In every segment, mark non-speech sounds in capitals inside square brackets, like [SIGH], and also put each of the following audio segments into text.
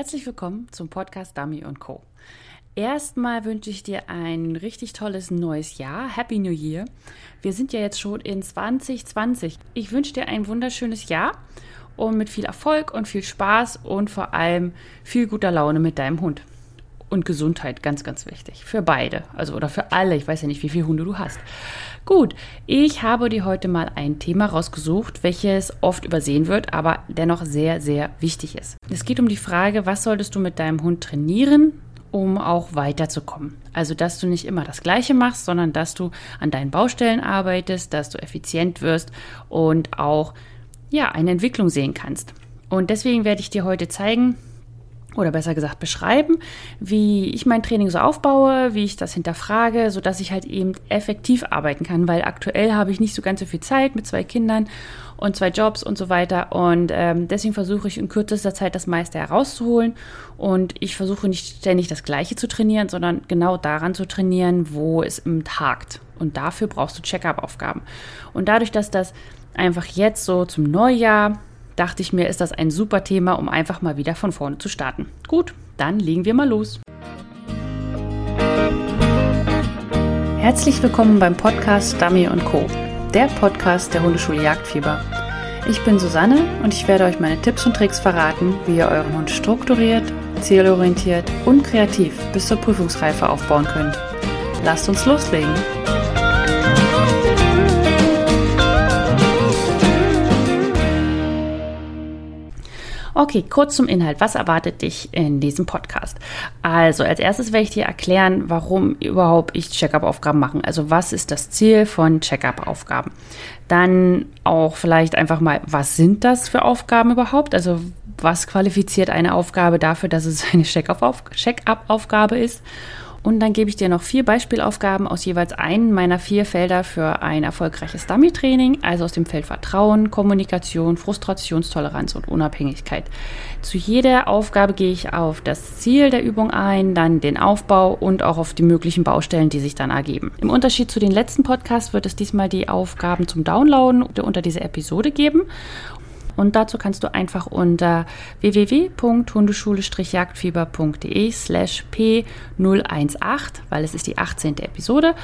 Herzlich willkommen zum Podcast Dummy Co. Erstmal wünsche ich dir ein richtig tolles neues Jahr. Happy New Year. Wir sind ja jetzt schon in 2020. Ich wünsche dir ein wunderschönes Jahr und mit viel Erfolg und viel Spaß und vor allem viel guter Laune mit deinem Hund. Und Gesundheit, ganz, ganz wichtig. Für beide. Also, oder für alle. Ich weiß ja nicht, wie viele Hunde du hast. Gut, ich habe dir heute mal ein Thema rausgesucht, welches oft übersehen wird, aber dennoch sehr, sehr wichtig ist. Es geht um die Frage, was solltest du mit deinem Hund trainieren, um auch weiterzukommen. Also, dass du nicht immer das Gleiche machst, sondern dass du an deinen Baustellen arbeitest, dass du effizient wirst und auch, ja, eine Entwicklung sehen kannst. Und deswegen werde ich dir heute zeigen, oder besser gesagt beschreiben, wie ich mein Training so aufbaue, wie ich das hinterfrage, so dass ich halt eben effektiv arbeiten kann, weil aktuell habe ich nicht so ganz so viel Zeit mit zwei Kindern und zwei Jobs und so weiter. Und ähm, deswegen versuche ich in kürzester Zeit das meiste herauszuholen. Und ich versuche nicht ständig das Gleiche zu trainieren, sondern genau daran zu trainieren, wo es im hakt und dafür brauchst du Check-up-Aufgaben. Und dadurch, dass das einfach jetzt so zum Neujahr dachte ich mir, ist das ein super Thema, um einfach mal wieder von vorne zu starten. Gut, dann legen wir mal los. Herzlich willkommen beim Podcast Dummy Co., der Podcast der Hundeschule Jagdfieber. Ich bin Susanne und ich werde euch meine Tipps und Tricks verraten, wie ihr euren Hund strukturiert, zielorientiert und kreativ bis zur Prüfungsreife aufbauen könnt. Lasst uns loslegen! Okay, kurz zum Inhalt. Was erwartet dich in diesem Podcast? Also, als erstes werde ich dir erklären, warum überhaupt ich Check-up-Aufgaben mache. Also, was ist das Ziel von Check-up-Aufgaben? Dann auch vielleicht einfach mal, was sind das für Aufgaben überhaupt? Also, was qualifiziert eine Aufgabe dafür, dass es eine Check-up-Aufgabe ist? Und dann gebe ich dir noch vier Beispielaufgaben aus jeweils einem meiner vier Felder für ein erfolgreiches Dummy-Training, also aus dem Feld Vertrauen, Kommunikation, Frustrationstoleranz und Unabhängigkeit. Zu jeder Aufgabe gehe ich auf das Ziel der Übung ein, dann den Aufbau und auch auf die möglichen Baustellen, die sich dann ergeben. Im Unterschied zu den letzten Podcasts wird es diesmal die Aufgaben zum Downloaden unter dieser Episode geben. Und dazu kannst du einfach unter www.hundeschule-jagdfieber.de slash p018, weil es ist die 18. Episode.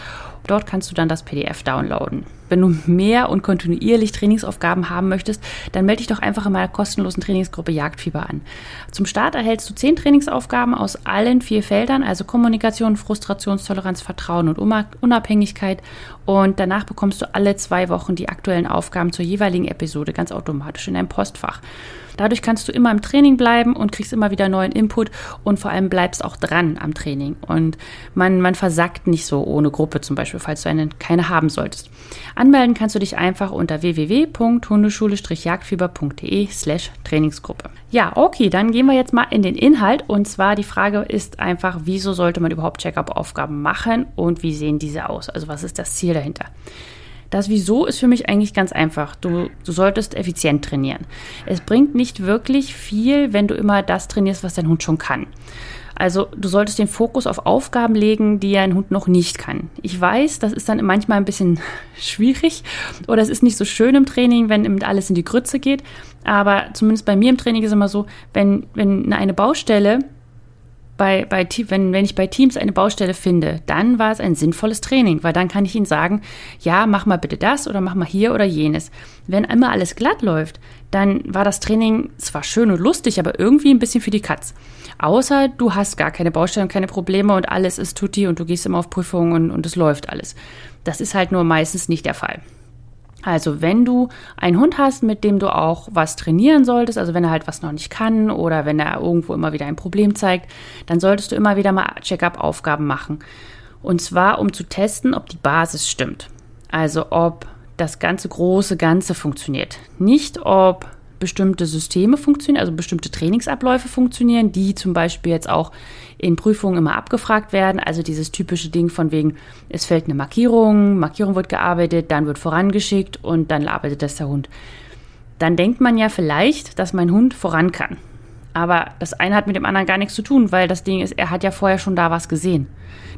Dort kannst du dann das PDF downloaden. Wenn du mehr und kontinuierlich Trainingsaufgaben haben möchtest, dann melde dich doch einfach in meiner kostenlosen Trainingsgruppe Jagdfieber an. Zum Start erhältst du zehn Trainingsaufgaben aus allen vier Feldern, also Kommunikation, Frustrationstoleranz, Vertrauen und Unabhängigkeit. Und danach bekommst du alle zwei Wochen die aktuellen Aufgaben zur jeweiligen Episode ganz automatisch in deinem Postfach. Dadurch kannst du immer im Training bleiben und kriegst immer wieder neuen Input und vor allem bleibst auch dran am Training. Und man, man versackt nicht so ohne Gruppe zum Beispiel, falls du eine, keine haben solltest. Anmelden kannst du dich einfach unter www.hundeschule-jagdfieber.de slash Trainingsgruppe. Ja, okay, dann gehen wir jetzt mal in den Inhalt. Und zwar die Frage ist einfach, wieso sollte man überhaupt Check-up-Aufgaben machen und wie sehen diese aus? Also was ist das Ziel dahinter? Das Wieso ist für mich eigentlich ganz einfach. Du, du solltest effizient trainieren. Es bringt nicht wirklich viel, wenn du immer das trainierst, was dein Hund schon kann. Also du solltest den Fokus auf Aufgaben legen, die ein Hund noch nicht kann. Ich weiß, das ist dann manchmal ein bisschen [LAUGHS] schwierig oder es ist nicht so schön im Training, wenn alles in die Grütze geht. Aber zumindest bei mir im Training ist es immer so, wenn, wenn eine Baustelle bei, bei, wenn, wenn ich bei Teams eine Baustelle finde, dann war es ein sinnvolles Training, weil dann kann ich ihnen sagen, ja, mach mal bitte das oder mach mal hier oder jenes. Wenn immer alles glatt läuft, dann war das Training zwar schön und lustig, aber irgendwie ein bisschen für die Katz. Außer du hast gar keine Baustelle und keine Probleme und alles ist tutti und du gehst immer auf Prüfungen und, und es läuft alles. Das ist halt nur meistens nicht der Fall. Also wenn du einen Hund hast, mit dem du auch was trainieren solltest, also wenn er halt was noch nicht kann oder wenn er irgendwo immer wieder ein Problem zeigt, dann solltest du immer wieder mal Check-up-Aufgaben machen. Und zwar, um zu testen, ob die Basis stimmt. Also ob das ganze große Ganze funktioniert. Nicht, ob bestimmte Systeme funktionieren, also bestimmte Trainingsabläufe funktionieren, die zum Beispiel jetzt auch in Prüfungen immer abgefragt werden. Also dieses typische Ding von wegen, es fällt eine Markierung, Markierung wird gearbeitet, dann wird vorangeschickt und dann arbeitet das der Hund. Dann denkt man ja vielleicht, dass mein Hund voran kann. Aber das eine hat mit dem anderen gar nichts zu tun, weil das Ding ist, er hat ja vorher schon da was gesehen.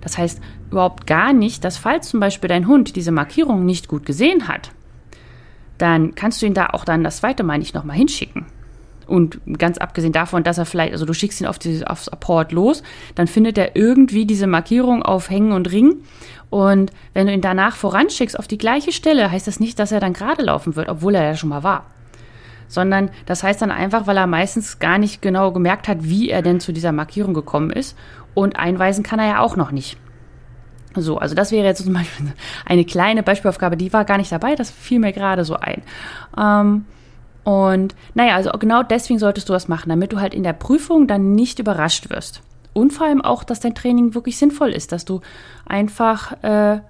Das heißt überhaupt gar nicht, dass falls zum Beispiel dein Hund diese Markierung nicht gut gesehen hat, dann kannst du ihn da auch dann das zweite Mal nicht nochmal hinschicken. Und ganz abgesehen davon, dass er vielleicht, also du schickst ihn auf die, aufs Apport los, dann findet er irgendwie diese Markierung auf Hängen und Ring. Und wenn du ihn danach voranschickst auf die gleiche Stelle, heißt das nicht, dass er dann gerade laufen wird, obwohl er ja schon mal war. Sondern das heißt dann einfach, weil er meistens gar nicht genau gemerkt hat, wie er denn zu dieser Markierung gekommen ist. Und einweisen kann er ja auch noch nicht. So, also das wäre jetzt zum Beispiel eine kleine Beispielaufgabe, die war gar nicht dabei, das fiel mir gerade so ein. Ähm, und naja, also genau deswegen solltest du das machen, damit du halt in der Prüfung dann nicht überrascht wirst. Und vor allem auch, dass dein Training wirklich sinnvoll ist, dass du einfach äh,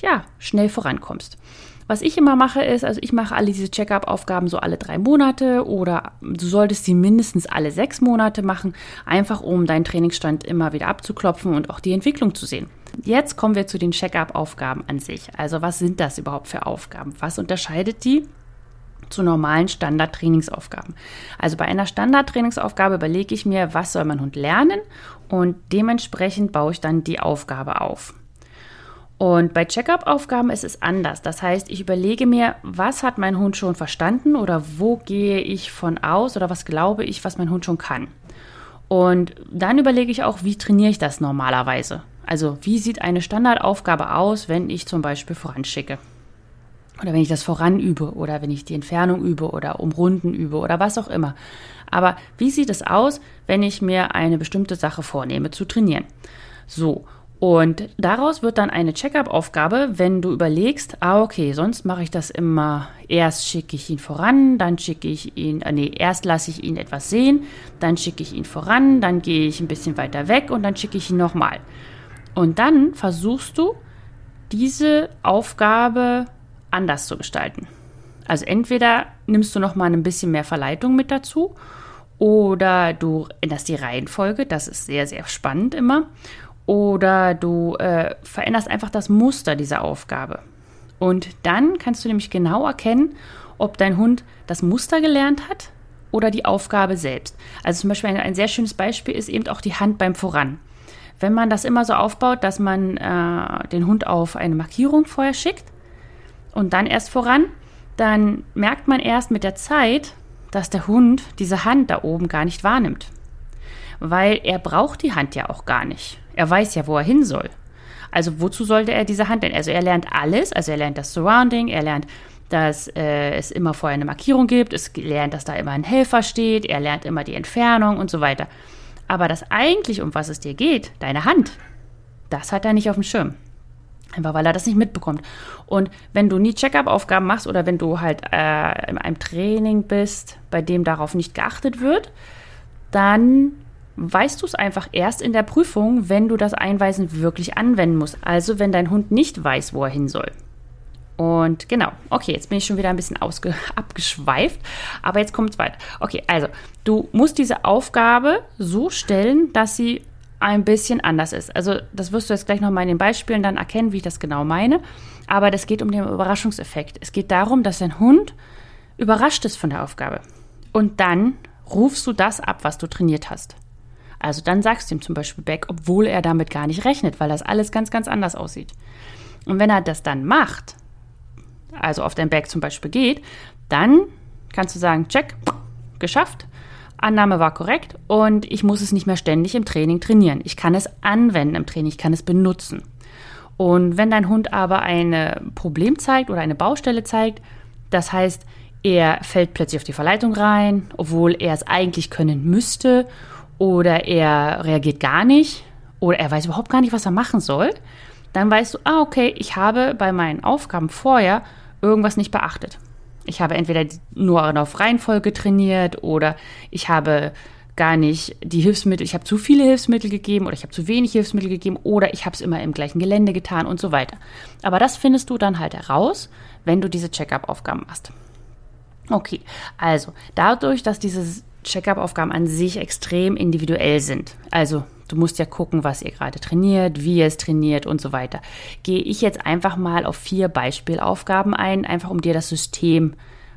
ja, schnell vorankommst. Was ich immer mache ist, also ich mache alle diese Check-up-Aufgaben so alle drei Monate oder du solltest sie mindestens alle sechs Monate machen, einfach um deinen Trainingsstand immer wieder abzuklopfen und auch die Entwicklung zu sehen. Jetzt kommen wir zu den Check-up-Aufgaben an sich. Also was sind das überhaupt für Aufgaben? Was unterscheidet die zu normalen Standard-Trainingsaufgaben? Also bei einer Standard-Trainingsaufgabe überlege ich mir, was soll mein Hund lernen und dementsprechend baue ich dann die Aufgabe auf. Und bei Check-up-Aufgaben ist es anders. Das heißt, ich überlege mir, was hat mein Hund schon verstanden oder wo gehe ich von aus oder was glaube ich, was mein Hund schon kann. Und dann überlege ich auch, wie trainiere ich das normalerweise. Also wie sieht eine Standardaufgabe aus, wenn ich zum Beispiel voranschicke? Oder wenn ich das voranübe oder wenn ich die Entfernung übe oder umrunden übe oder was auch immer. Aber wie sieht es aus, wenn ich mir eine bestimmte Sache vornehme zu trainieren? So, und daraus wird dann eine Check-up-Aufgabe, wenn du überlegst, ah, okay, sonst mache ich das immer, erst schicke ich ihn voran, dann schicke ich ihn, äh, nee, erst lasse ich ihn etwas sehen, dann schicke ich ihn voran, dann gehe ich ein bisschen weiter weg und dann schicke ich ihn nochmal. Und dann versuchst du, diese Aufgabe anders zu gestalten. Also entweder nimmst du noch mal ein bisschen mehr Verleitung mit dazu oder du änderst die Reihenfolge, das ist sehr, sehr spannend immer. Oder du äh, veränderst einfach das Muster dieser Aufgabe. Und dann kannst du nämlich genau erkennen, ob dein Hund das Muster gelernt hat oder die Aufgabe selbst. Also zum Beispiel ein, ein sehr schönes Beispiel ist eben auch die Hand beim Voran. Wenn man das immer so aufbaut, dass man äh, den Hund auf eine Markierung vorher schickt und dann erst voran, dann merkt man erst mit der Zeit, dass der Hund diese Hand da oben gar nicht wahrnimmt. Weil er braucht die Hand ja auch gar nicht. Er weiß ja, wo er hin soll. Also wozu sollte er diese Hand denn? Also er lernt alles, also er lernt das Surrounding, er lernt, dass äh, es immer vorher eine Markierung gibt, es lernt, dass da immer ein Helfer steht, er lernt immer die Entfernung und so weiter. Aber das eigentlich, um was es dir geht, deine Hand, das hat er nicht auf dem Schirm. Einfach weil er das nicht mitbekommt. Und wenn du nie Check-up-Aufgaben machst oder wenn du halt äh, in einem Training bist, bei dem darauf nicht geachtet wird, dann weißt du es einfach erst in der Prüfung, wenn du das Einweisen wirklich anwenden musst. Also wenn dein Hund nicht weiß, wo er hin soll. Und genau, okay, jetzt bin ich schon wieder ein bisschen [LAUGHS] abgeschweift, aber jetzt kommt es weiter. Okay, also du musst diese Aufgabe so stellen, dass sie ein bisschen anders ist. Also das wirst du jetzt gleich nochmal in den Beispielen dann erkennen, wie ich das genau meine. Aber das geht um den Überraschungseffekt. Es geht darum, dass dein Hund überrascht ist von der Aufgabe. Und dann rufst du das ab, was du trainiert hast. Also dann sagst du ihm zum Beispiel Back, obwohl er damit gar nicht rechnet, weil das alles ganz, ganz anders aussieht. Und wenn er das dann macht, also auf dein Back zum Beispiel geht, dann kannst du sagen, check, geschafft. Annahme war korrekt und ich muss es nicht mehr ständig im Training trainieren. Ich kann es anwenden im Training, ich kann es benutzen. Und wenn dein Hund aber ein Problem zeigt oder eine Baustelle zeigt, das heißt, er fällt plötzlich auf die Verleitung rein, obwohl er es eigentlich können müsste, oder er reagiert gar nicht, oder er weiß überhaupt gar nicht, was er machen soll, dann weißt du, ah, okay, ich habe bei meinen Aufgaben vorher irgendwas nicht beachtet. Ich habe entweder nur auf Reihenfolge trainiert oder ich habe gar nicht die Hilfsmittel, ich habe zu viele Hilfsmittel gegeben oder ich habe zu wenig Hilfsmittel gegeben oder ich habe es immer im gleichen Gelände getan und so weiter. Aber das findest du dann halt heraus, wenn du diese Check-up-Aufgaben machst. Okay, also dadurch, dass diese Check-up-Aufgaben an sich extrem individuell sind, also Du musst ja gucken, was ihr gerade trainiert, wie ihr es trainiert und so weiter. Gehe ich jetzt einfach mal auf vier Beispielaufgaben ein, einfach um dir das System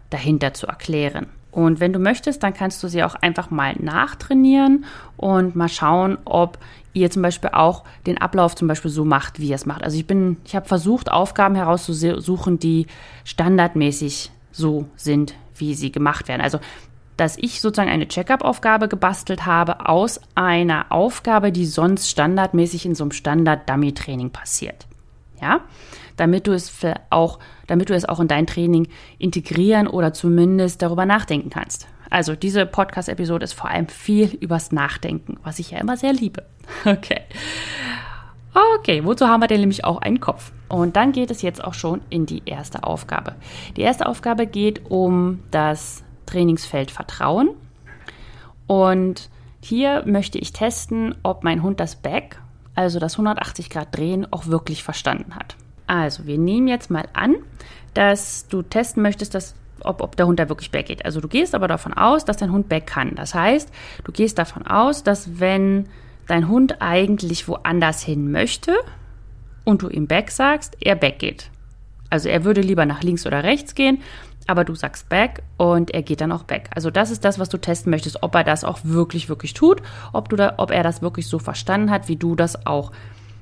dahinter zu erklären. Und wenn du möchtest, dann kannst du sie auch einfach mal nachtrainieren und mal schauen, ob ihr zum Beispiel auch den Ablauf zum Beispiel so macht, wie ihr es macht. Also ich bin, ich habe versucht, Aufgaben herauszusuchen, die standardmäßig so sind, wie sie gemacht werden. Also dass ich sozusagen eine Check-up-Aufgabe gebastelt habe aus einer Aufgabe, die sonst standardmäßig in so einem Standard-Dummy-Training passiert. Ja, damit du es auch, damit du es auch in dein Training integrieren oder zumindest darüber nachdenken kannst. Also diese Podcast-Episode ist vor allem viel übers Nachdenken, was ich ja immer sehr liebe. [LAUGHS] Okay. Okay, wozu haben wir denn nämlich auch einen Kopf? Und dann geht es jetzt auch schon in die erste Aufgabe. Die erste Aufgabe geht um das Trainingsfeld Vertrauen. Und hier möchte ich testen, ob mein Hund das Back, also das 180 Grad Drehen, auch wirklich verstanden hat. Also, wir nehmen jetzt mal an, dass du testen möchtest, dass, ob, ob der Hund da wirklich back geht. Also, du gehst aber davon aus, dass dein Hund back kann. Das heißt, du gehst davon aus, dass wenn dein Hund eigentlich woanders hin möchte und du ihm back sagst, er back geht. Also, er würde lieber nach links oder rechts gehen, aber du sagst back und er geht dann auch back. Also das ist das, was du testen möchtest, ob er das auch wirklich, wirklich tut, ob, du da, ob er das wirklich so verstanden hat, wie du das auch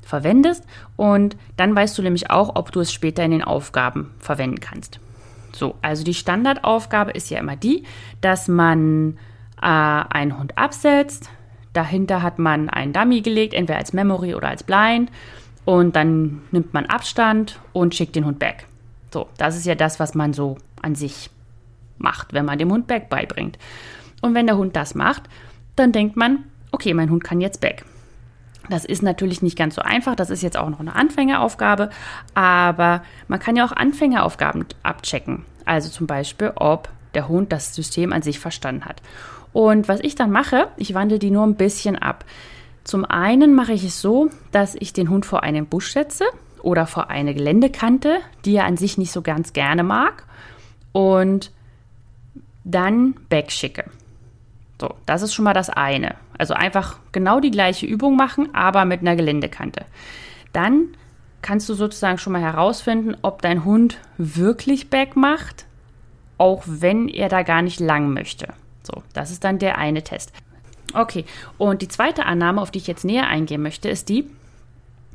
verwendest. Und dann weißt du nämlich auch, ob du es später in den Aufgaben verwenden kannst. So, also die Standardaufgabe ist ja immer die, dass man äh, einen Hund absetzt. Dahinter hat man einen Dummy gelegt, entweder als Memory oder als Blind. Und dann nimmt man Abstand und schickt den Hund back. So, das ist ja das, was man so an sich macht, wenn man dem Hund Back beibringt. Und wenn der Hund das macht, dann denkt man, okay, mein Hund kann jetzt Back. Das ist natürlich nicht ganz so einfach, das ist jetzt auch noch eine Anfängeraufgabe, aber man kann ja auch Anfängeraufgaben abchecken. Also zum Beispiel, ob der Hund das System an sich verstanden hat. Und was ich dann mache, ich wandle die nur ein bisschen ab. Zum einen mache ich es so, dass ich den Hund vor einen Busch setze oder vor eine Geländekante, die er an sich nicht so ganz gerne mag und dann wegschicke. So, das ist schon mal das eine. Also einfach genau die gleiche Übung machen, aber mit einer Geländekante. Dann kannst du sozusagen schon mal herausfinden, ob dein Hund wirklich Back macht, auch wenn er da gar nicht lang möchte. So, das ist dann der eine Test. Okay, und die zweite Annahme, auf die ich jetzt näher eingehen möchte, ist die,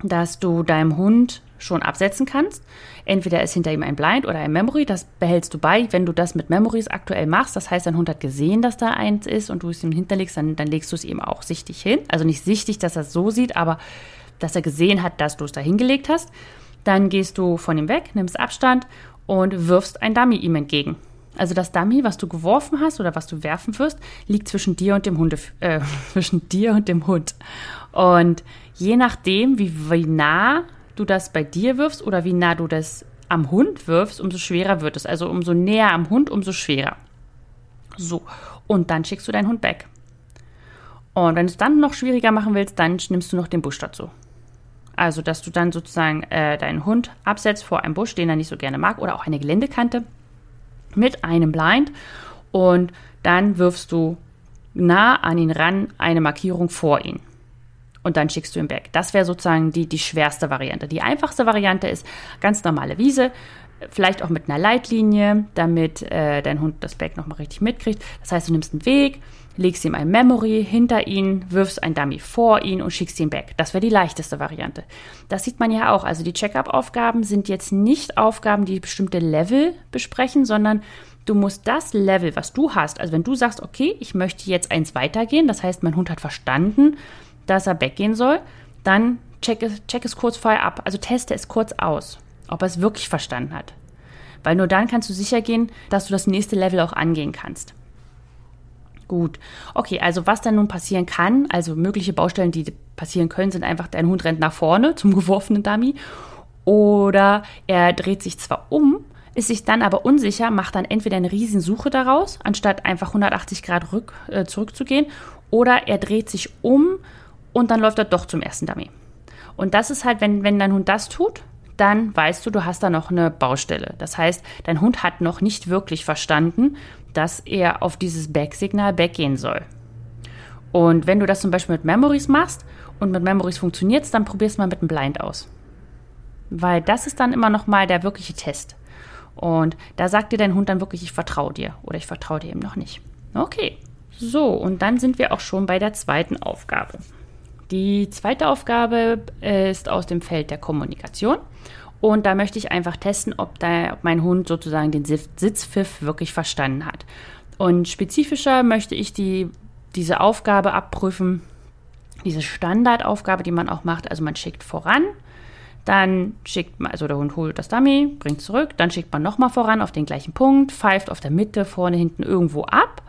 dass du deinem Hund schon absetzen kannst. Entweder ist hinter ihm ein Blind oder ein Memory, das behältst du bei. Wenn du das mit Memories aktuell machst, das heißt, dein Hund hat gesehen, dass da eins ist und du es ihm hinterlegst, dann, dann legst du es ihm auch sichtig hin. Also nicht sichtig, dass er es so sieht, aber dass er gesehen hat, dass du es da hingelegt hast. Dann gehst du von ihm weg, nimmst Abstand und wirfst ein Dummy ihm entgegen. Also das Dummy, was du geworfen hast oder was du werfen wirst, liegt zwischen dir und dem Hunde, äh, [LAUGHS] zwischen dir und dem Hund. Und je nachdem, wie, wie nah du das bei dir wirfst oder wie nah du das am Hund wirfst, umso schwerer wird es. Also umso näher am Hund, umso schwerer. So, und dann schickst du deinen Hund weg. Und wenn du es dann noch schwieriger machen willst, dann nimmst du noch den Busch dazu. Also, dass du dann sozusagen äh, deinen Hund absetzt vor einem Busch, den er nicht so gerne mag, oder auch eine Geländekante mit einem Blind. Und dann wirfst du nah an ihn ran eine Markierung vor ihn und dann schickst du ihn back. Das wäre sozusagen die, die schwerste Variante. Die einfachste Variante ist ganz normale Wiese, vielleicht auch mit einer Leitlinie, damit äh, dein Hund das Back nochmal richtig mitkriegt. Das heißt, du nimmst einen Weg, legst ihm ein Memory hinter ihn, wirfst ein Dummy vor ihn und schickst ihn back. Das wäre die leichteste Variante. Das sieht man ja auch. Also die Check-up-Aufgaben sind jetzt nicht Aufgaben, die bestimmte Level besprechen, sondern du musst das Level, was du hast, also wenn du sagst, okay, ich möchte jetzt eins weitergehen, das heißt, mein Hund hat verstanden, dass er weggehen soll, dann check es, check es kurz vorher ab. Also teste es kurz aus, ob er es wirklich verstanden hat. Weil nur dann kannst du sicher gehen, dass du das nächste Level auch angehen kannst. Gut. Okay, also was dann nun passieren kann, also mögliche Baustellen, die passieren können, sind einfach, dein Hund rennt nach vorne zum [LAUGHS] geworfenen Dummy oder er dreht sich zwar um, ist sich dann aber unsicher, macht dann entweder eine Riesensuche daraus, anstatt einfach 180 Grad rück, äh, zurückzugehen, oder er dreht sich um und dann läuft er doch zum ersten Dummy. Und das ist halt, wenn, wenn dein Hund das tut, dann weißt du, du hast da noch eine Baustelle. Das heißt, dein Hund hat noch nicht wirklich verstanden, dass er auf dieses Back-Signal backgehen soll. Und wenn du das zum Beispiel mit Memories machst und mit Memories funktioniert es, dann probierst du mal mit einem Blind aus. Weil das ist dann immer noch mal der wirkliche Test. Und da sagt dir dein Hund dann wirklich, ich vertraue dir oder ich vertraue dir eben noch nicht. Okay, so, und dann sind wir auch schon bei der zweiten Aufgabe. Die zweite Aufgabe ist aus dem Feld der Kommunikation. Und da möchte ich einfach testen, ob, da, ob mein Hund sozusagen den Sitzpfiff wirklich verstanden hat. Und spezifischer möchte ich die, diese Aufgabe abprüfen, diese Standardaufgabe, die man auch macht. Also man schickt voran, dann schickt man, also der Hund holt das Dummy, bringt zurück, dann schickt man nochmal voran auf den gleichen Punkt, pfeift auf der Mitte, vorne, hinten irgendwo ab,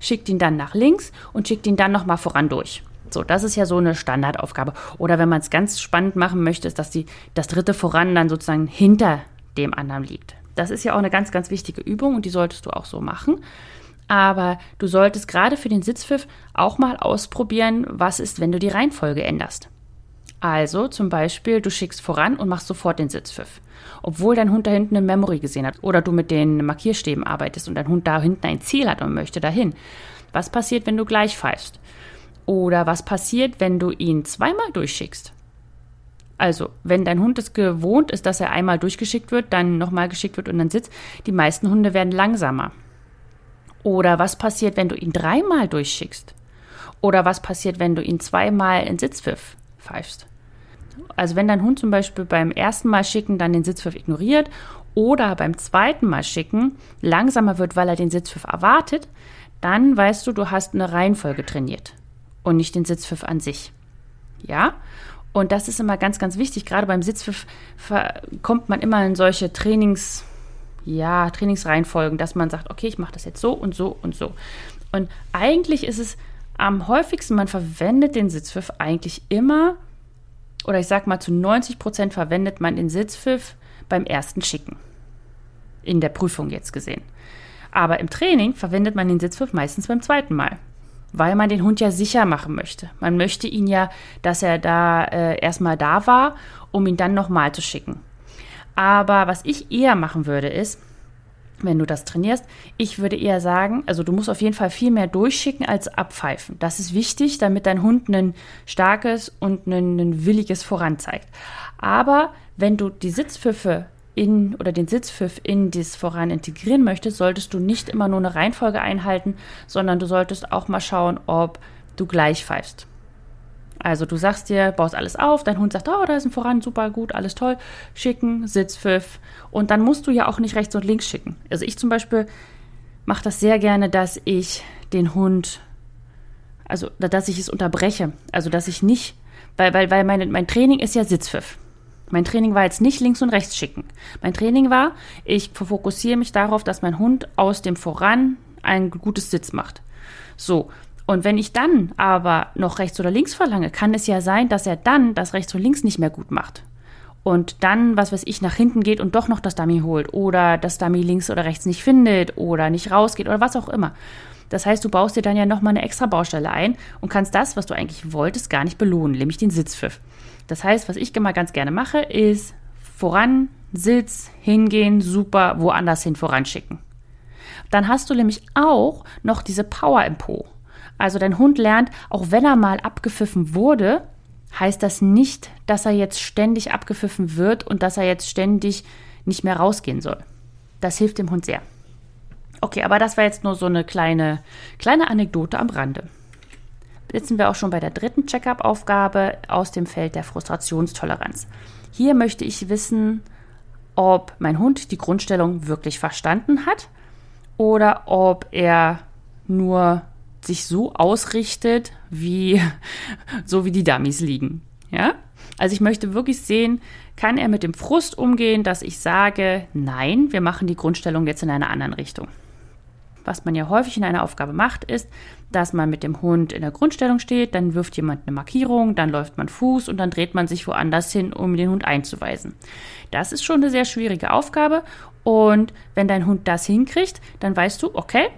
schickt ihn dann nach links und schickt ihn dann nochmal voran durch. So, das ist ja so eine Standardaufgabe. Oder wenn man es ganz spannend machen möchte, ist, dass die, das dritte voran dann sozusagen hinter dem anderen liegt. Das ist ja auch eine ganz, ganz wichtige Übung und die solltest du auch so machen. Aber du solltest gerade für den Sitzpfiff auch mal ausprobieren, was ist, wenn du die Reihenfolge änderst. Also zum Beispiel, du schickst voran und machst sofort den Sitzpfiff. Obwohl dein Hund da hinten eine Memory gesehen hat oder du mit den Markierstäben arbeitest und dein Hund da hinten ein Ziel hat und möchte dahin. Was passiert, wenn du gleich pfeifst? Oder was passiert, wenn du ihn zweimal durchschickst? Also, wenn dein Hund es gewohnt ist, dass er einmal durchgeschickt wird, dann nochmal geschickt wird und dann sitzt, die meisten Hunde werden langsamer. Oder was passiert, wenn du ihn dreimal durchschickst? Oder was passiert, wenn du ihn zweimal in Sitzpfiff pfeifst? Also wenn dein Hund zum Beispiel beim ersten Mal schicken dann den Sitzpfiff ignoriert oder beim zweiten Mal schicken langsamer wird, weil er den Sitzpfiff erwartet, dann weißt du, du hast eine Reihenfolge trainiert und nicht den Sitzpfiff an sich. Ja? Und das ist immer ganz, ganz wichtig. Gerade beim Sitzpfiff kommt man immer in solche Trainings, ja, Trainingsreihenfolgen, dass man sagt, okay, ich mache das jetzt so und so und so. Und eigentlich ist es am häufigsten, man verwendet den Sitzpfiff eigentlich immer, oder ich sag mal zu 90 Prozent verwendet man den Sitzpfiff beim ersten Schicken. In der Prüfung jetzt gesehen. Aber im Training verwendet man den Sitzpfiff meistens beim zweiten Mal weil man den Hund ja sicher machen möchte. Man möchte ihn ja, dass er da äh, erstmal da war, um ihn dann nochmal zu schicken. Aber was ich eher machen würde, ist, wenn du das trainierst, ich würde eher sagen, also du musst auf jeden Fall viel mehr durchschicken als abpfeifen. Das ist wichtig, damit dein Hund ein starkes und ein, ein williges Voran zeigt. Aber wenn du die Sitzpfiffe in oder den Sitzpfiff in das Voran integrieren möchtest, solltest du nicht immer nur eine Reihenfolge einhalten, sondern du solltest auch mal schauen, ob du gleich pfeifst. Also du sagst dir, baust alles auf, dein Hund sagt, oh, da ist ein Voran, super gut, alles toll, schicken, Sitzpfiff. Und dann musst du ja auch nicht rechts und links schicken. Also ich zum Beispiel mache das sehr gerne, dass ich den Hund, also dass ich es unterbreche. Also dass ich nicht, weil, weil, weil meine, mein Training ist ja Sitzpfiff. Mein Training war jetzt nicht links und rechts schicken. Mein Training war, ich fokussiere mich darauf, dass mein Hund aus dem Voran ein gutes Sitz macht. So. Und wenn ich dann aber noch rechts oder links verlange, kann es ja sein, dass er dann das rechts und links nicht mehr gut macht. Und dann, was weiß ich, nach hinten geht und doch noch das Dummy holt oder das Dummy links oder rechts nicht findet oder nicht rausgeht oder was auch immer. Das heißt, du baust dir dann ja nochmal eine extra Baustelle ein und kannst das, was du eigentlich wolltest, gar nicht belohnen, nämlich den Sitzpfiff. Das heißt, was ich immer ganz gerne mache, ist voran, Sitz, hingehen, super, woanders hin voranschicken. Dann hast du nämlich auch noch diese Power im Po. Also dein Hund lernt, auch wenn er mal abgepfiffen wurde, heißt das nicht, dass er jetzt ständig abgepfiffen wird und dass er jetzt ständig nicht mehr rausgehen soll. Das hilft dem Hund sehr. Okay, aber das war jetzt nur so eine kleine, kleine Anekdote am Rande. Jetzt sind wir auch schon bei der dritten Check-up-Aufgabe aus dem Feld der Frustrationstoleranz. Hier möchte ich wissen, ob mein Hund die Grundstellung wirklich verstanden hat oder ob er nur sich so ausrichtet, wie [LAUGHS] so wie die Dummies liegen. Ja? Also ich möchte wirklich sehen, kann er mit dem Frust umgehen, dass ich sage, nein, wir machen die Grundstellung jetzt in einer anderen Richtung was man ja häufig in einer Aufgabe macht, ist, dass man mit dem Hund in der Grundstellung steht, dann wirft jemand eine Markierung, dann läuft man Fuß und dann dreht man sich woanders hin, um den Hund einzuweisen. Das ist schon eine sehr schwierige Aufgabe und wenn dein Hund das hinkriegt, dann weißt du, okay,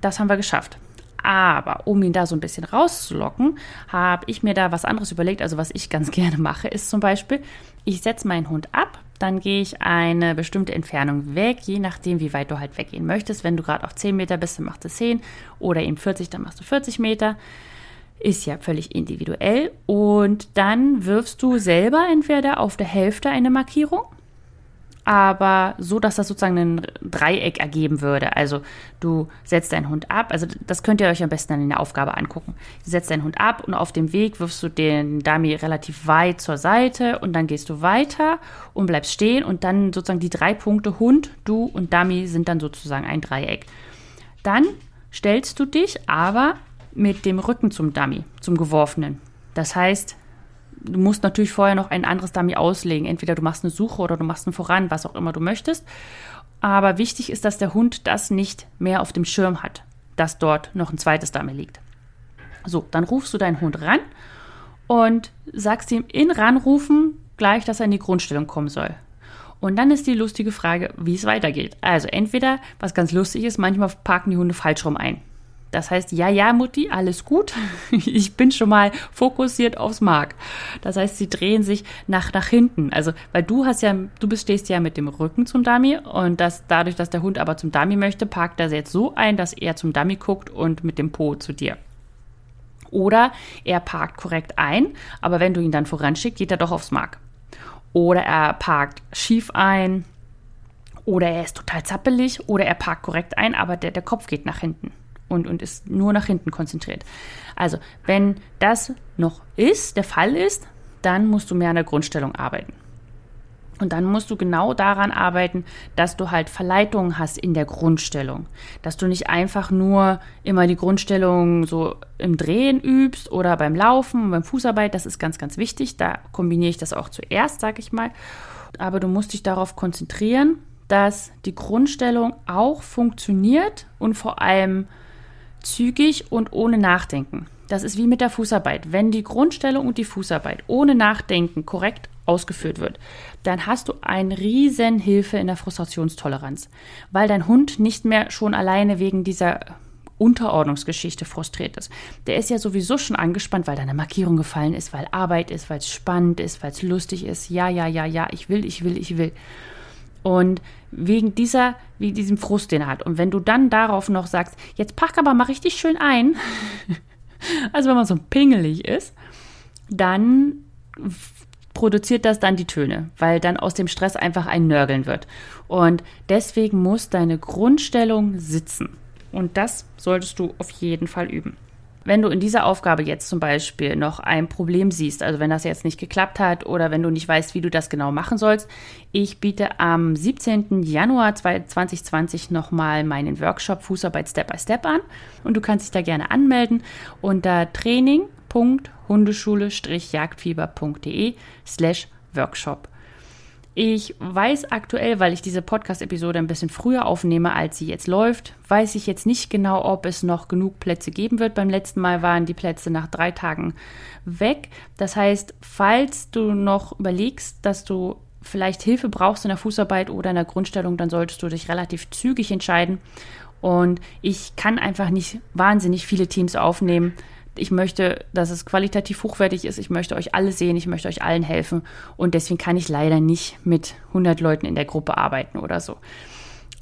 das haben wir geschafft. Aber um ihn da so ein bisschen rauszulocken, habe ich mir da was anderes überlegt. Also was ich [LAUGHS] ganz gerne mache, ist zum Beispiel, ich setze meinen Hund ab, dann gehe ich eine bestimmte Entfernung weg, je nachdem, wie weit du halt weggehen möchtest. Wenn du gerade auf 10 Meter bist, dann machst du 10 oder eben 40, dann machst du 40 Meter. Ist ja völlig individuell. Und dann wirfst du selber entweder auf der Hälfte eine Markierung aber so, dass das sozusagen ein Dreieck ergeben würde. Also du setzt deinen Hund ab, also das könnt ihr euch am besten dann in der Aufgabe angucken. Du setzt deinen Hund ab und auf dem Weg wirfst du den Dummy relativ weit zur Seite und dann gehst du weiter und bleibst stehen und dann sozusagen die drei Punkte Hund, du und Dummy sind dann sozusagen ein Dreieck. Dann stellst du dich aber mit dem Rücken zum Dummy, zum geworfenen. Das heißt, du musst natürlich vorher noch ein anderes Dummy auslegen. Entweder du machst eine Suche oder du machst einen Voran, was auch immer du möchtest. Aber wichtig ist, dass der Hund das nicht mehr auf dem Schirm hat, dass dort noch ein zweites Dummy liegt. So, dann rufst du deinen Hund ran und sagst ihm in Ranrufen gleich, dass er in die Grundstellung kommen soll. Und dann ist die lustige Frage, wie es weitergeht. Also entweder, was ganz lustig ist, manchmal parken die Hunde falsch rum ein. Das heißt, ja, ja, Mutti, alles gut. [LAUGHS] Ich bin schon mal fokussiert aufs Mark. Das heißt, sie drehen sich nach, nach hinten. Also, weil du hast ja, du bist, ja mit dem Rücken zum Dummy und das, dadurch, dass der Hund aber zum Dummy möchte, parkt er jetzt so ein, dass er zum Dummy guckt und mit dem Po zu dir. Oder er parkt korrekt ein, aber wenn du ihn dann voranschickt, geht er doch aufs Mark. Oder er parkt schief ein, oder er ist total zappelig, oder er parkt korrekt ein, aber der, der Kopf geht nach hinten und, und ist nur nach hinten konzentriert. Also, wenn das noch ist, der Fall ist, dann musst du mehr an der Grundstellung arbeiten. Und dann musst du genau daran arbeiten, dass du halt Verleitungen hast in der Grundstellung. Dass du nicht einfach nur immer die Grundstellung so im Drehen übst oder beim Laufen, beim Fußarbeit. Das ist ganz, ganz wichtig. Da kombiniere ich das auch zuerst, sag ich mal. Aber du musst dich darauf konzentrieren, dass die Grundstellung auch funktioniert und vor allem zügig und ohne Nachdenken. Das ist wie mit der Fußarbeit. Wenn die Grundstellung und die Fußarbeit ohne Nachdenken korrekt ausgeführt wird, dann hast du eine riesen Hilfe in der Frustrationstoleranz, weil dein Hund nicht mehr schon alleine wegen dieser Unterordnungsgeschichte frustriert ist. Der ist ja sowieso schon angespannt, weil da eine Markierung gefallen ist, weil Arbeit ist, weil es spannend ist, weil es lustig ist. Ja, ja, ja, ja, ich will, ich will, ich will. Und wegen dieser, wie diesem Frust, den er hat. Und wenn du dann darauf noch sagst, jetzt pack aber mal richtig schön ein, [LAUGHS] also wenn man so pingelig ist, dann produziert das dann die Töne, weil dann aus dem Stress einfach ein Nörgeln wird. Und deswegen muss deine Grundstellung sitzen. Und das solltest du auf jeden Fall üben. Wenn du in dieser Aufgabe jetzt zum Beispiel noch ein Problem siehst, also wenn das jetzt nicht geklappt hat oder wenn du nicht weißt, wie du das genau machen sollst, ich biete am 17. Januar 2020 nochmal meinen Workshop Fußarbeit Step by Step an und du kannst dich da gerne anmelden unter training.hundeschule-jagdfieber.de slash Workshop. Ich weiß aktuell, weil ich diese Podcast-Episode ein bisschen früher aufnehme, als sie jetzt läuft, weiß ich jetzt nicht genau, ob es noch genug Plätze geben wird. Beim letzten Mal waren die Plätze nach drei Tagen weg. Das heißt, falls du noch überlegst, dass du vielleicht Hilfe brauchst in der Fußarbeit oder in der Grundstellung, dann solltest du dich relativ zügig entscheiden. Und ich kann einfach nicht wahnsinnig viele Teams aufnehmen ich möchte, dass es qualitativ hochwertig ist. Ich möchte euch alle sehen. Ich möchte euch allen helfen. Und deswegen kann ich leider nicht mit 100 Leuten in der Gruppe arbeiten oder so.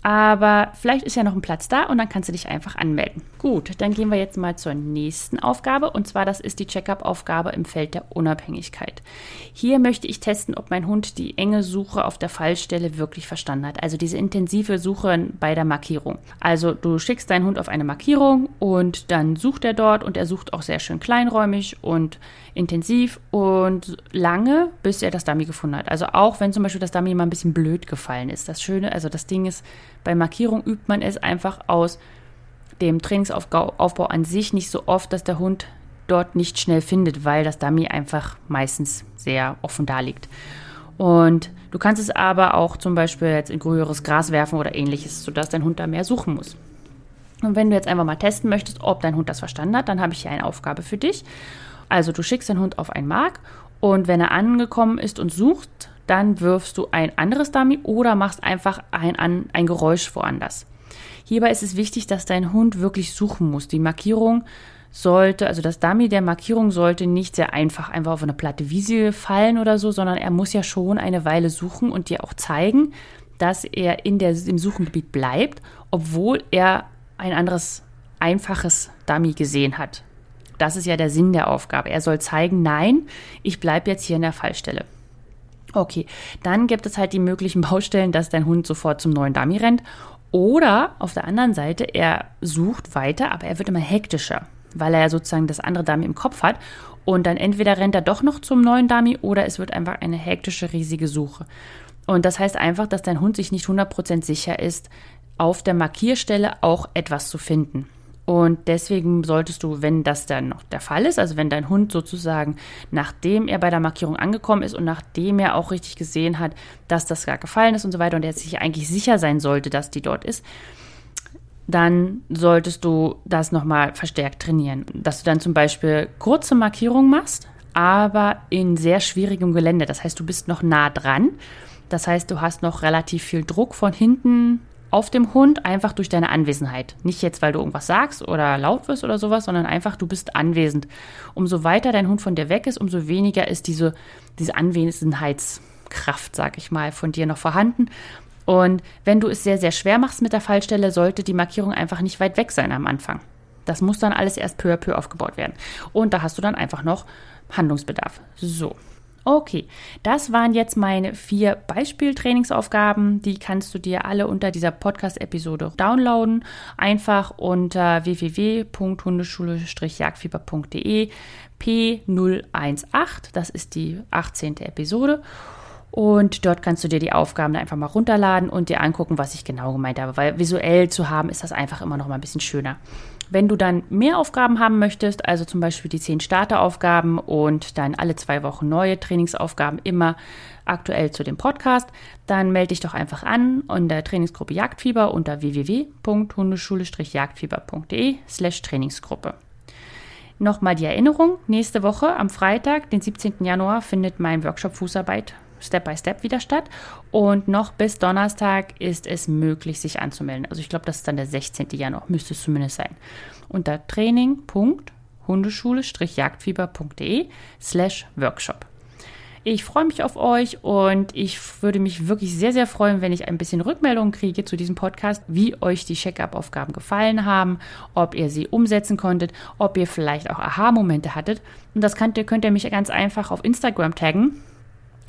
Aber vielleicht ist ja noch ein Platz da und dann kannst du dich einfach anmelden. Gut, dann gehen wir jetzt mal zur nächsten Aufgabe und zwar das ist die Checkup-Aufgabe im Feld der Unabhängigkeit. Hier möchte ich testen, ob mein Hund die enge Suche auf der Fallstelle wirklich verstanden hat. Also diese intensive Suche bei der Markierung. Also du schickst deinen Hund auf eine Markierung und dann sucht er dort und er sucht auch sehr schön kleinräumig und intensiv und lange, bis er das Dummy gefunden hat. Also auch wenn zum Beispiel das Dummy mal ein bisschen blöd gefallen ist. Das Schöne, also das Ding ist, bei Markierung übt man es einfach aus dem Trainingsaufbau an sich nicht so oft, dass der Hund dort nicht schnell findet, weil das Dummy einfach meistens sehr offen da liegt. Und du kannst es aber auch zum Beispiel jetzt in größeres Gras werfen oder ähnliches, sodass dein Hund da mehr suchen muss. Und wenn du jetzt einfach mal testen möchtest, ob dein Hund das verstanden hat, dann habe ich hier eine Aufgabe für dich. Also du schickst deinen Hund auf ein Mark und wenn er angekommen ist und sucht, dann wirfst du ein anderes Dummy oder machst einfach ein, ein Geräusch woanders. Hierbei ist es wichtig, dass dein Hund wirklich suchen muss. Die Markierung sollte, also das Dummy der Markierung sollte nicht sehr einfach einfach auf eine platte Wiese fallen oder so, sondern er muss ja schon eine Weile suchen und dir auch zeigen, dass er in der, im Suchengebiet bleibt, obwohl er ein anderes einfaches Dummy gesehen hat. Das ist ja der Sinn der Aufgabe. Er soll zeigen, nein, ich bleibe jetzt hier in der Fallstelle. Okay, dann gibt es halt die möglichen Baustellen, dass dein Hund sofort zum neuen Dummy rennt. Oder auf der anderen Seite, er sucht weiter, aber er wird immer hektischer, weil er ja sozusagen das andere Dummy im Kopf hat. Und dann entweder rennt er doch noch zum neuen Dummy oder es wird einfach eine hektische, riesige Suche. Und das heißt einfach, dass dein Hund sich nicht 100% sicher ist, auf der Markierstelle auch etwas zu finden. Und deswegen solltest du, wenn das dann noch der Fall ist, also wenn dein Hund sozusagen, nachdem er bei der Markierung angekommen ist und nachdem er auch richtig gesehen hat, dass das gar gefallen ist und so weiter und er sich eigentlich sicher sein sollte, dass die dort ist, dann solltest du das nochmal verstärkt trainieren. Dass du dann zum Beispiel kurze Markierungen machst, aber in sehr schwierigem Gelände. Das heißt, du bist noch nah dran. Das heißt, du hast noch relativ viel Druck von hinten auf dem Hund, einfach durch deine Anwesenheit. Nicht jetzt, weil du irgendwas sagst oder laut wirst oder sowas, sondern einfach, du bist anwesend. Umso weiter dein Hund von dir weg ist, umso weniger ist diese, diese Anwesenheitskraft, sag ich mal, von dir noch vorhanden. Und wenn du es sehr, sehr schwer machst mit der Fallstelle, sollte die Markierung einfach nicht weit weg sein am Anfang. Das muss dann alles erst peu à peu aufgebaut werden. Und da hast du dann einfach noch Handlungsbedarf. So. Okay, das waren jetzt meine vier Beispieltrainingsaufgaben. Die kannst du dir alle unter dieser Podcast-Episode downloaden. Einfach unter www.hundeschule-jagdfieber.de P018. Das ist die 18. Episode. Und dort kannst du dir die Aufgaben einfach mal runterladen und dir angucken, was ich genau gemeint habe. Weil visuell zu haben, ist das einfach immer noch mal ein bisschen schöner. Wenn du dann mehr Aufgaben haben möchtest, also zum Beispiel die zehn Starteraufgaben und dann alle zwei Wochen neue Trainingsaufgaben immer aktuell zu dem Podcast, dann melde dich doch einfach an in der Trainingsgruppe Jagdfieber unter www.hundeschule-jagdfieber.de slash Trainingsgruppe. Nochmal die Erinnerung, nächste Woche am Freitag, den 17. Januar, findet mein Workshop Fußarbeit Step by Step wieder statt. Und noch bis Donnerstag ist es möglich, sich anzumelden. Also ich glaube, das ist dann der 16. Januar, müsste es zumindest sein. Unter training.hundeschule-jagdfieber.de slash Workshop. Ich freue mich auf euch und ich würde mich wirklich sehr, sehr freuen, wenn ich ein bisschen Rückmeldung kriege zu diesem Podcast, wie euch die Check-up-Aufgaben gefallen haben, ob ihr sie umsetzen konntet, ob ihr vielleicht auch Aha-Momente hattet. Und das könnt ihr, könnt ihr mich ganz einfach auf Instagram taggen.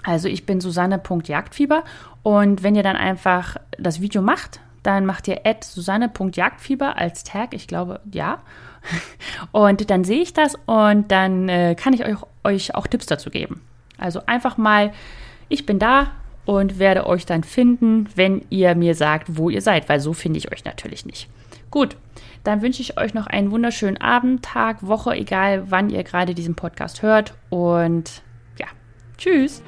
Also ich bin Susanne.jagdfieber und wenn ihr dann einfach das Video macht, dann macht ihr Susanne.jagdfieber als Tag, ich glaube, ja. [LAUGHS] Und dann sehe ich das und dann äh, kann ich euch, euch auch Tipps dazu geben. Also einfach mal, ich bin da und werde euch dann finden, wenn ihr mir sagt, wo ihr seid, weil so finde ich euch natürlich nicht. Gut, dann wünsche ich euch noch einen wunderschönen Abend, Tag, Woche, egal wann ihr gerade diesen Podcast hört. Und ja, tschüss.